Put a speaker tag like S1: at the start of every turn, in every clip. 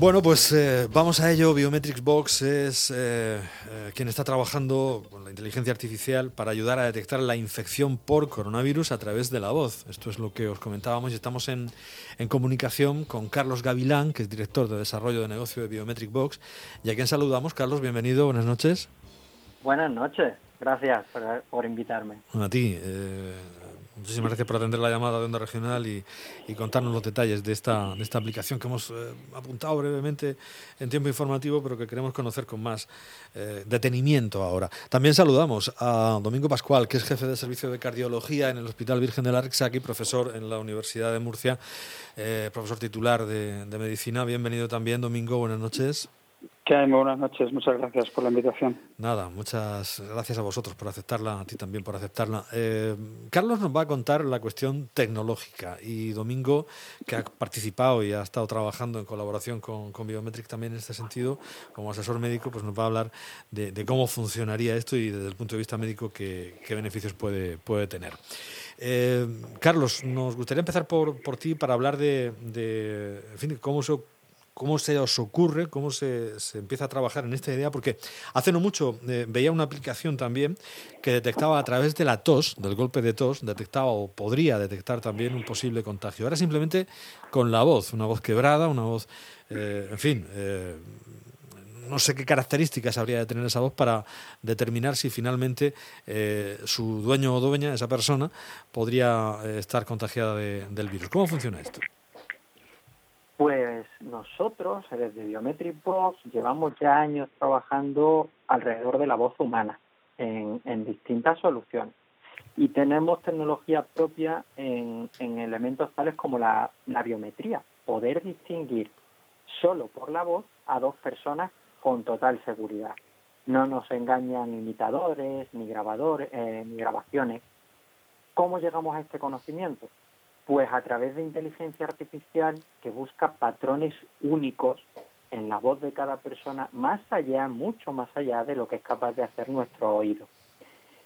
S1: Bueno, pues eh, vamos a ello. Biometrics Box es eh, eh, quien está trabajando con la inteligencia artificial para ayudar a detectar la infección por coronavirus a través de la voz. Esto es lo que os comentábamos y estamos en, en comunicación con Carlos Gavilán, que es director de desarrollo de negocio de Biometric Box, y a quien saludamos. Carlos, bienvenido, buenas noches.
S2: Buenas noches, gracias por, por invitarme.
S1: Bueno, a ti. Muchísimas gracias por atender la llamada de Onda Regional y, contarnos los detalles de esta, de esta aplicación que hemos eh, apuntado brevemente en tiempo informativo, pero que queremos conocer con más eh, detenimiento ahora. También saludamos a Domingo Pascual, que es jefe de servicio de cardiología en el Hospital Virgen del Arxac y profesor en la Universidad de Murcia, eh, profesor titular de, de medicina. Bienvenido también, Domingo. Buenas noches.
S3: ¿Qué Buenas noches, muchas gracias por la invitación.
S1: Nada, muchas gracias a vosotros por aceptarla, a ti también por aceptarla. Eh, Carlos nos va a contar la cuestión tecnológica y Domingo, que ha participado y ha estado trabajando en colaboración con, con Biometric también en este sentido, como asesor médico, pues nos va a hablar de, cómo funcionaría esto y desde el punto de vista médico qué, beneficios puede, puede tener. Eh, Carlos, nos gustaría empezar por, por ti para hablar de, de cómo se ¿Cómo se os ocurre, cómo se, empieza a trabajar en esta idea? Porque hace no mucho eh, veía una aplicación también que detectaba a través de la tos, del golpe de tos, detectaba o podría detectar también un posible contagio. Ahora simplemente con la voz, una voz quebrada, una voz, eh, en fin, eh, no sé qué características habría de tener esa voz para determinar si finalmente su dueño o dueña, esa persona, podría estar contagiada del virus. ¿Cómo funciona esto?
S2: Pues nosotros, desde Biometric Box, llevamos ya años trabajando alrededor de la voz humana en, distintas soluciones. Y tenemos tecnología propia en, elementos tales como la, la biometría, poder distinguir solo por la voz a dos personas con total seguridad. No nos engañan imitadores, ni grabadores, eh, ni grabaciones. ¿Cómo llegamos a este conocimiento? Pues a través de inteligencia artificial que busca patrones únicos en la voz de cada persona, más allá, mucho más allá de lo que es capaz de hacer nuestro oído.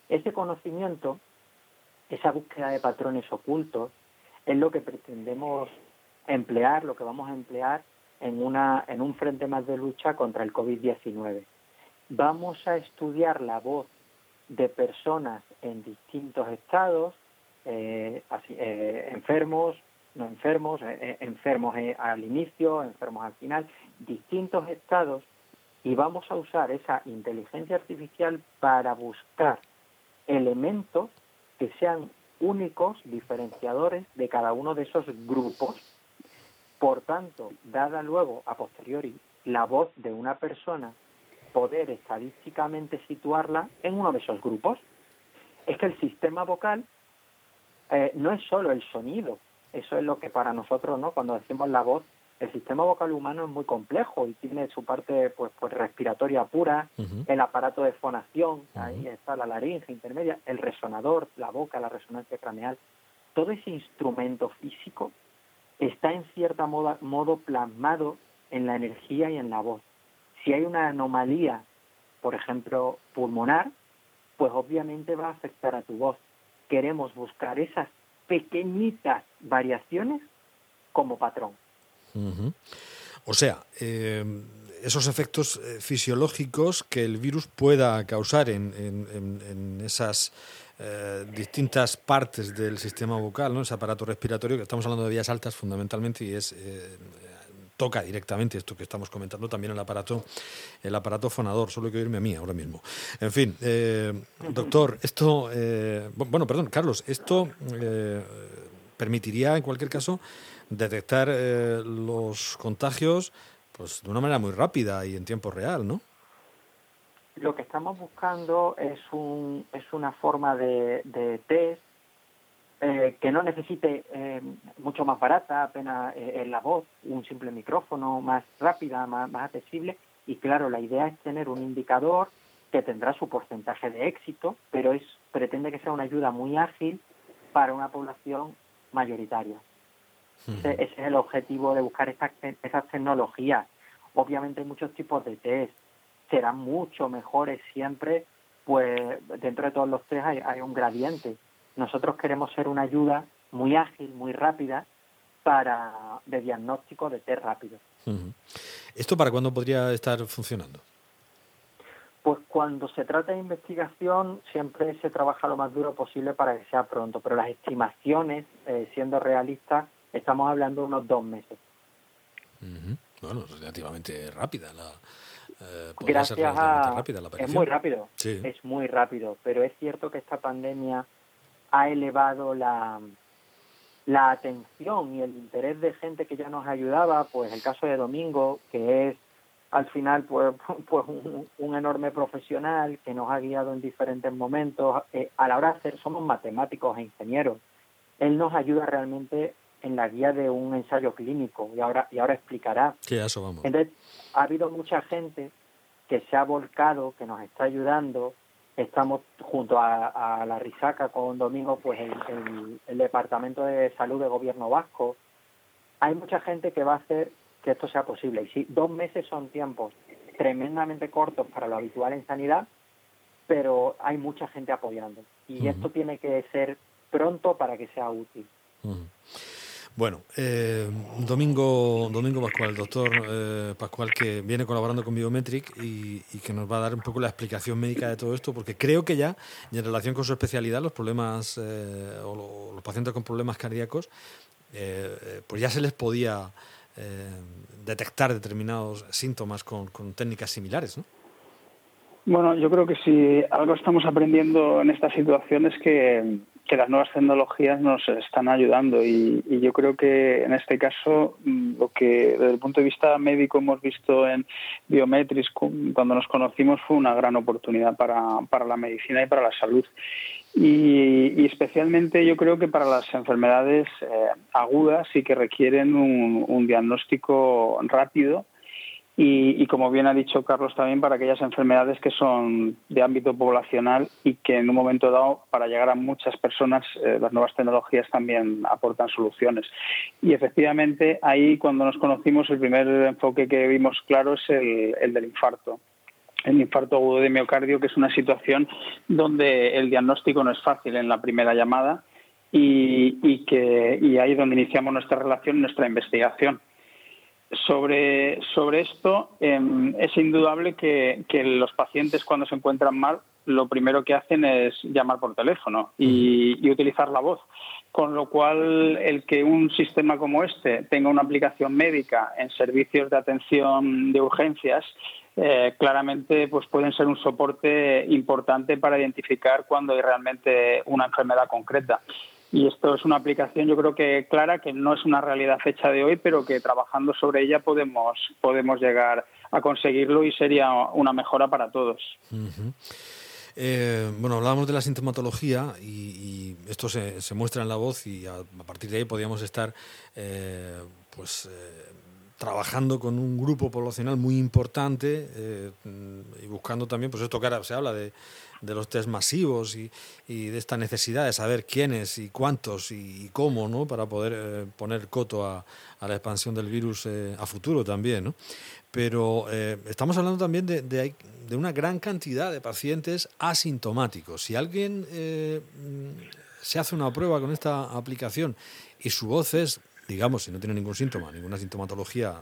S2: Ese conocimiento, esa búsqueda de patrones ocultos, es lo que pretendemos emplear, lo que vamos a emplear en, una, en un frente más de lucha contra el COVID-19. Vamos a estudiar la voz de personas en distintos estados, eh, eh, enfermos, no enfermos, eh, enfermos al inicio, enfermos al final, distintos estados y vamos a usar esa inteligencia artificial para buscar elementos que sean únicos, diferenciadores de cada uno de esos grupos. Por tanto, dada luego a posteriori la voz de una persona, poder estadísticamente situarla en uno de esos grupos. Es que el sistema vocal eh, no es solo el sonido, eso es lo que para nosotros, ¿no? Cuando decimos la voz, el sistema vocal humano es muy complejo y tiene su parte pues, pues respiratoria pura, el aparato de fonación, ahí está la laringe intermedia, el resonador, la boca, la resonancia craneal. Todo ese instrumento físico está en cierta modo, modo plasmado en la energía y en la voz. Si hay una anomalía, por ejemplo, pulmonar, pues obviamente va a afectar a tu voz queremos buscar esas pequeñitas variaciones como patrón.
S1: O sea, eh, esos efectos eh, fisiológicos que el virus pueda causar en, esas eh, distintas partes del sistema vocal, ¿no? ese aparato respiratorio, que estamos hablando de vías altas fundamentalmente y es toca directamente esto que estamos comentando también el aparato el aparato fonador. Solo hay que oírme a mí ahora mismo. En fin eh, doctor esto eh, bueno perdón Carlos esto eh, permitiría en cualquier caso detectar los contagios pues de una manera muy rápida y en tiempo real no
S2: lo que estamos buscando es un es una forma de, de test eh, que no necesite eh, mucho más barata, apenas eh, en la voz, un simple micrófono más rápida, más, más accesible. Y claro, la idea es tener un indicador que tendrá su porcentaje de éxito, pero es pretende que sea una ayuda muy ágil para una población mayoritaria. ese, es el objetivo de buscar estas, esas tecnologías. Obviamente hay muchos tipos de test, serán mucho mejores siempre, pues dentro de todos los test hay, hay un gradiente nosotros queremos ser una ayuda muy ágil, muy rápida para de diagnóstico de test rápido.
S1: ¿Esto para cuándo podría estar funcionando?
S2: Pues cuando se trata de investigación siempre se trabaja lo más duro posible para que sea pronto, pero las estimaciones, eh, siendo realistas, estamos hablando de unos dos meses.
S1: Bueno, relativamente rápida la...
S2: Eh, Gracias a... Rápida la es muy rápido, es muy rápido, pero es cierto que esta pandemia ha elevado la, la atención y el interés de gente que ya nos ayudaba, pues el caso de Domingo, que es al final pues, pues un, enorme profesional que nos ha guiado en diferentes momentos. Eh, a la hora de hacer, somos matemáticos e ingenieros. Él nos ayuda realmente en la guía de un ensayo clínico y ahora, y ahora explicará.
S1: Sí, eso vamos.
S2: Entonces, ha habido mucha gente que se ha volcado, que nos está ayudando. Estamos junto a, la Risaca con Domingo, pues el, el Departamento de Salud de Gobierno Vasco. Hay mucha gente que va a hacer que esto sea posible. Y sí, dos meses son tiempos tremendamente cortos para lo habitual en sanidad, pero hay mucha gente apoyando. Y esto tiene que ser pronto para que sea útil.
S1: Bueno, eh, Domingo, Domingo Pascual, el doctor eh, Pascual, que viene colaborando con Biometric y, que nos va a dar un poco la explicación médica de todo esto, porque creo que ya, y en relación con su especialidad, los problemas eh, o los pacientes con problemas cardíacos, pues ya se les podía eh, detectar determinados síntomas con, técnicas similares, ¿no?
S3: Bueno, yo creo que si algo estamos aprendiendo en esta situación es que, las nuevas tecnologías nos están ayudando y, yo creo que en este caso mm, lo que desde el punto de vista médico hemos visto en Biometrics cuando nos conocimos fue una gran oportunidad para, para la medicina y para la salud. Y, especialmente yo creo que para las enfermedades eh, agudas sí que requieren un, diagnóstico rápido y, como bien ha dicho Carlos también para aquellas enfermedades que son de ámbito poblacional y que en un momento dado para llegar a muchas personas eh, las nuevas tecnologías también aportan soluciones. Y efectivamente ahí cuando nos conocimos el primer enfoque que vimos claro es el del infarto el infarto agudo de miocardio, que es una situación donde el diagnóstico no es fácil en la primera llamada y, que y ahí es donde iniciamos nuestra relación, nuestra investigación. Sobre, sobre esto, em, es indudable que, los pacientes cuando se encuentran mal, lo primero que hacen es llamar por teléfono y, y utilizar la voz con lo cual el que un sistema como este tenga una aplicación médica en servicios de atención de urgencias eh, claramente pues pueden ser un soporte importante para identificar cuando hay realmente una enfermedad concreta. Y esto es una aplicación, yo creo que clara, que no es una realidad fecha de hoy, pero que trabajando sobre ella podemos, podemos llegar a conseguirlo y sería una mejora para todos.
S1: Eh, bueno, hablábamos de la sintomatología y, esto se, se, muestra en la voz y a, partir de ahí podríamos estar eh, pues trabajando con un grupo poblacional muy importante eh, y buscando también, pues esto que ahora se habla de, los test masivos y, de esta necesidad de saber quiénes y cuántos y, cómo, ¿no? Para poder eh, poner coto a, la expansión del virus eh, a futuro también. Pero estamos hablando también de, una gran cantidad de pacientes asintomáticos. Si alguien se hace una prueba con esta aplicación y su voz es digamos, si no tiene ningún síntoma, ninguna sintomatología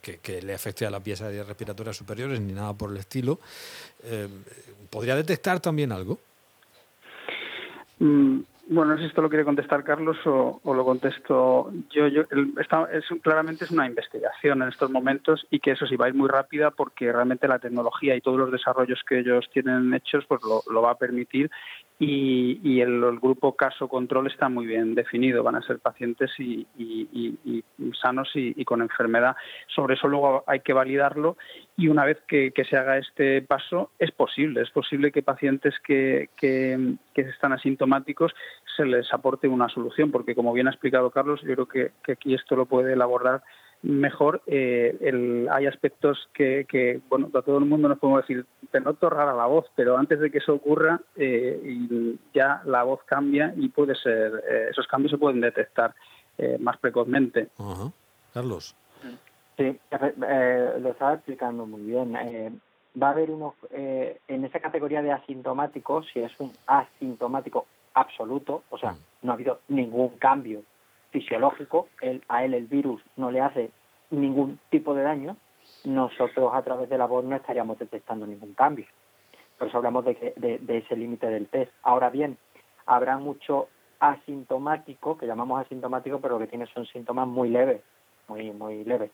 S1: que, le afecte a las piezas respiratorias superiores ni nada por el estilo, eh, ¿podría detectar también algo?
S3: Bueno, no sé si esto lo quiere contestar Carlos o, lo contesto yo. yo es, claramente es una investigación en estos momentos y que eso sí va a ir muy rápida porque realmente la tecnología y todos los desarrollos que ellos tienen hechos pues lo, va a permitir y, el, grupo caso control está muy bien definido. Van a ser pacientes y, sanos y, con enfermedad. Sobre eso luego hay que validarlo y una vez que, se haga este paso es posible. Es posible que pacientes que, que, están asintomáticos se les aporte una solución porque como bien ha explicado Carlos, yo creo que, que aquí esto lo puede elaborar mejor. Eh, hay aspectos que, bueno, a todo el mundo nos podemos decir, te noto rara la voz, pero antes de que eso ocurra, eh, ya la voz cambia y puede ser, eh, esos cambios se pueden detectar más precozmente.
S1: Carlos.
S2: Sí, lo estaba explicando muy bien. va a haber unos, en esa categoría de asintomáticos, si es un asintomático absoluto, o sea, mm. no ha habido ningún cambio fisiológico, a él el virus no le hace ningún tipo de daño, nosotros a través de la voz no estaríamos detectando ningún cambio. Por eso hablamos de, que, de, ese límite del test. Ahora bien, habrá mucho asintomático, que llamamos asintomático, pero lo que tiene son síntomas muy leves, muy, muy leves.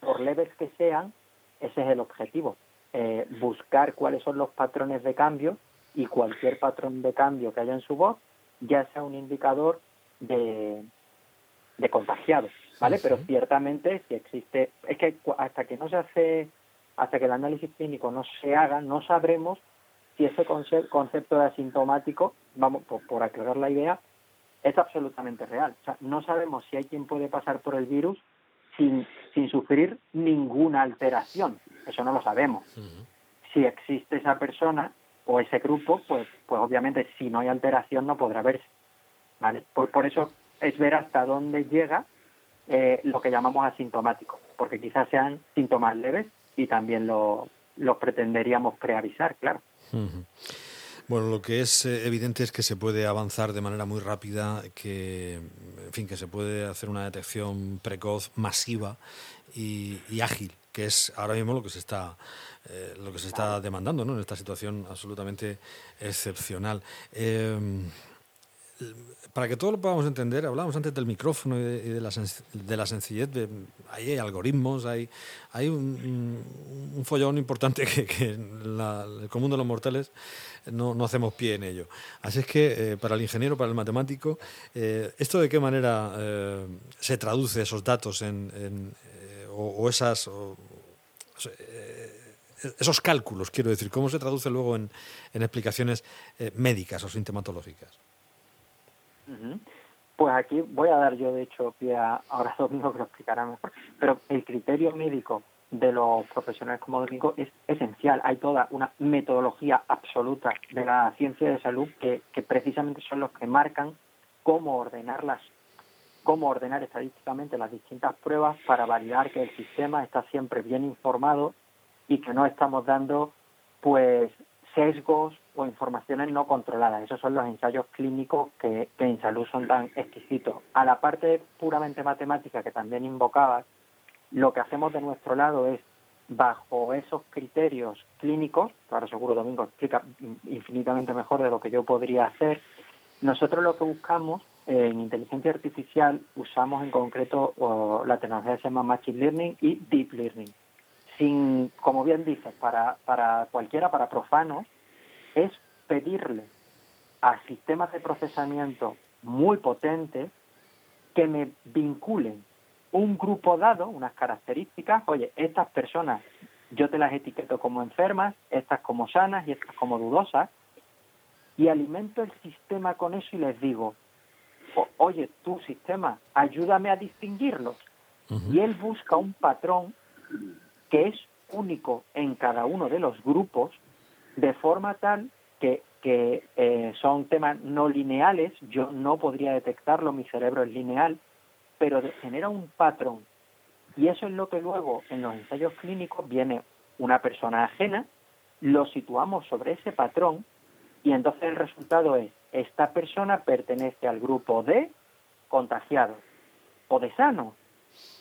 S2: Por leves que sean, ese es el objetivo, eh, buscar cuáles son los patrones de cambio y cualquier patrón de cambio que haya en su voz, ya sea un indicador de, de contagiado, ¿vale? Pero ciertamente si existe, es que hasta que no se hace, hasta que el análisis clínico no se haga, no sabremos si ese concepto de asintomático, vamos, por, aclarar la idea, es absolutamente real. O sea, no sabemos si hay quien puede pasar por el virus sin, sin sufrir ninguna alteración. Eso no lo sabemos. Si existe esa persona o ese grupo, pues, pues obviamente si no hay alteración no podrá verse. ¿vale? Por, por eso es ver hasta dónde llega eh, lo que llamamos asintomático, porque quizás sean síntomas leves y también lo, pretenderíamos preavisar, claro.
S1: Bueno, lo que es eh, evidente es que se puede avanzar de manera muy rápida, que, en fin, que se puede hacer una detección precoz, masiva y, ágil, que es ahora mismo lo que se está eh, lo que se está demandando, ¿no? En esta situación absolutamente excepcional para que todos lo podamos entender, hablábamos antes del micrófono y de, la, de la, sencillez. ahí hay algoritmos, hay, hay un, follón importante que, el común de los mortales no, no, hacemos pie en ello. Así es que eh, para el ingeniero, para el matemático, eh, ¿esto de qué manera eh, se traduce esos datos en, o, esas... esos cálculos, quiero decir, ¿cómo se traduce luego en, explicaciones médicas o sintomatológicas?
S2: Pues aquí voy a dar yo, de hecho, pie a ahora Domingo que lo explicará mejor, pero el criterio médico de los profesionales como Domingo es esencial. Hay toda una metodología absoluta de la ciencia de salud que, precisamente son los que marcan cómo ordenarlas cómo ordenar estadísticamente las distintas pruebas para validar que el sistema está siempre bien informado y que no estamos dando pues sesgos o informaciones no controladas. Esos son los ensayos clínicos que, en salud son tan exquisitos. A la parte puramente matemática que también invocabas, lo que hacemos de nuestro lado es, bajo esos criterios clínicos, ahora seguro Domingo explica infinitamente mejor de lo que yo podría hacer, nosotros lo que buscamos en inteligencia artificial usamos en concreto la tecnología que se llama Machine Learning y Deep Learning. Sin, como bien dices, para, para cualquiera, para profanos, es pedirle a sistemas de procesamiento muy potentes que me vinculen un grupo dado, unas características, oye, estas personas yo te las etiqueto como enfermas, estas como sanas y estas como dudosas, y alimento el sistema con eso y les digo, oye, tu sistema, ayúdame a distinguirlos. Y él busca un patrón que es único en cada uno de los grupos de forma tal que, que eh, son temas no lineales, yo no podría detectarlo, mi cerebro es lineal, pero genera un patrón. Y eso es lo que luego en los ensayos clínicos viene una persona ajena, lo situamos sobre ese patrón y entonces el resultado es, esta persona pertenece al grupo de contagiados, o de sanos,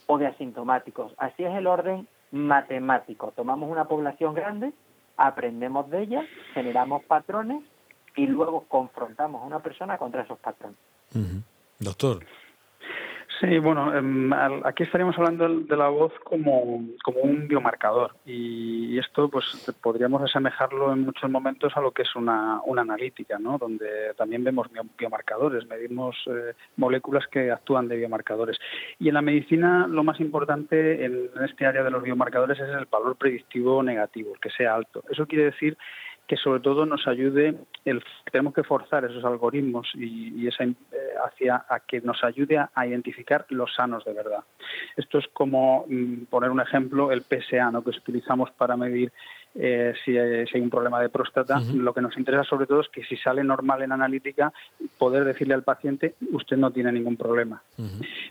S2: o de asintomáticos. Así es el orden matemático. Tomamos una población grande, aprendemos de ella, generamos patrones y luego confrontamos a una persona contra esos patrones.
S1: Doctor.
S3: Sí, bueno, em, aquí estaríamos hablando de la voz como, como un biomarcador y esto pues podríamos asemejarlo en muchos momentos a lo que es una, una analítica, ¿no? donde también vemos biomarcadores, medimos eh, moléculas que actúan de biomarcadores. Y en la medicina lo más importante en este área de los biomarcadores es el valor predictivo negativo, que sea alto. Eso quiere decir que sobre todo nos ayude, el, tenemos que forzar esos algoritmos y, esa, eh, hacia a que nos ayude a, identificar los sanos de verdad. Esto es como mm, poner un ejemplo, el PSA, ¿no? que utilizamos para medir eh, si, hay un problema de próstata. Lo que nos interesa sobre todo es que si sale normal en analítica, poder decirle al paciente, usted no tiene ningún problema.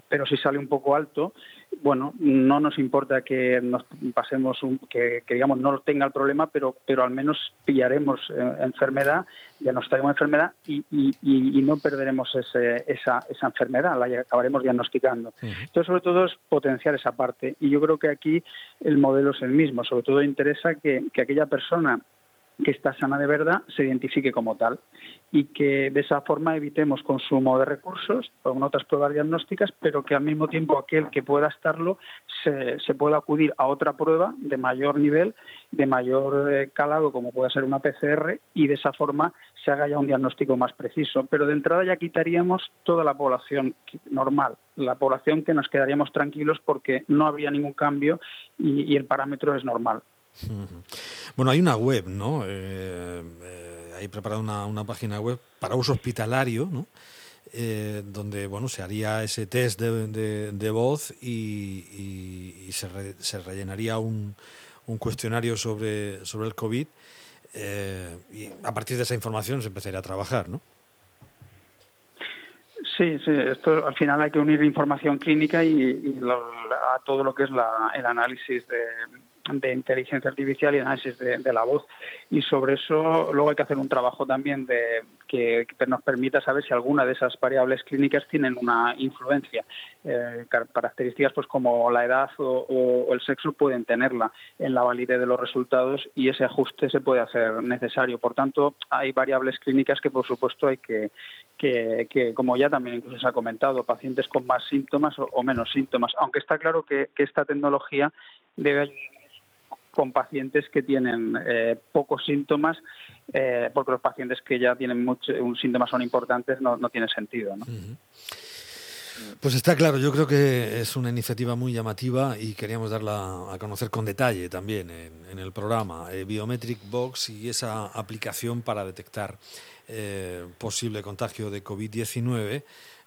S3: Pero si sale un poco alto, bueno, no nos importa que nos pasemos, un, que, digamos no tenga el problema, pero, pero al menos pillaremos eh, enfermedad, diagnosticaremos enfermedad y, y, no perderemos ese, esa, esa enfermedad, la acabaremos diagnosticando. Entonces, sobre todo es potenciar esa parte y yo creo que aquí el modelo es el mismo. Sobre todo interesa que, que aquella persona que está sana de verdad se identifique como tal y que de esa forma evitemos consumo de recursos con otras pruebas diagnósticas, pero que al mismo tiempo aquel que pueda estarlo se, se pueda acudir a otra prueba de mayor nivel, de mayor eh, calado, como puede ser una PCR, y de esa forma se haga ya un diagnóstico más preciso. Pero de entrada ya quitaríamos toda la población normal, la población que nos quedaríamos tranquilos porque no habría ningún cambio y el parámetro es normal.
S1: Bueno, hay una web, ¿no? Eh, eh, hay preparada una, una, página web para uso hospitalario, ¿no? Eh, donde bueno se haría ese test de, de, voz y, y, se, se, rellenaría un, un, cuestionario sobre, sobre el COVID y a partir de esa información se empezaría a trabajar, ¿no?
S3: Sí, sí, esto al final hay que unir información clínica y, a todo lo que es la, el análisis de, de inteligencia artificial y análisis de, la voz. Y sobre eso luego hay que hacer un trabajo también de que, nos permita saber si alguna de esas variables clínicas tienen una influencia. Eh, características pues como la edad o, el sexo pueden tenerla en la validez de los resultados y ese ajuste se puede hacer necesario. Por tanto, hay variables clínicas que por supuesto hay que, que, como ya también incluso se ha comentado, pacientes con más síntomas o, menos síntomas, aunque está claro que, que esta tecnología debe ayudar con pacientes que tienen eh, pocos síntomas, eh, porque los pacientes que ya tienen mucho, un síntomas son importantes, no, tiene sentido. ¿no?
S1: Pues está claro, yo creo que es una iniciativa muy llamativa y queríamos darla a conocer con detalle también en, el programa. Eh, Biometric Box y esa aplicación para detectar posible contagio de COVID-19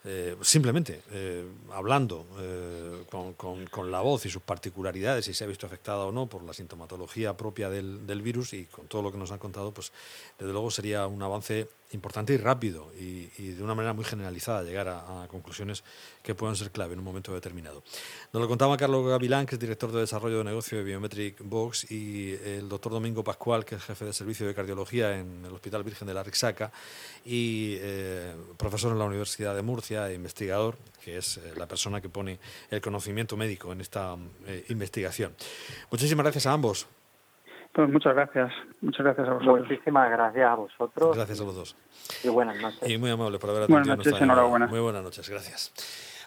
S1: eh, simplemente eh, hablando eh, con, la voz y sus particularidades, si se ha visto afectada o no por la sintomatología propia del, del, virus y con todo lo que nos han contado, pues desde luego sería un avance importante y rápido y, de una manera muy generalizada llegar a, conclusiones que puedan ser clave en un momento determinado. Nos lo contaba Carlos Gavilán, que es director de desarrollo de negocio de Biometric Box, y el doctor Domingo Pascual, que es jefe de servicio de cardiología en el Hospital Virgen de la Rixaca y eh, profesor en la Universidad de Murcia e investigador, que es eh, la persona que pone el conocimiento médico en esta eh, investigación. Muchísimas gracias a ambos.
S3: Pues muchas gracias, muchas gracias a vosotros.
S2: Muchísimas gracias a vosotros.
S1: Gracias a los dos.
S2: Y buenas noches.
S1: Y muy amable por haber atendido
S3: Buenas noches, enhorabuena.
S1: Muy buenas noches, gracias.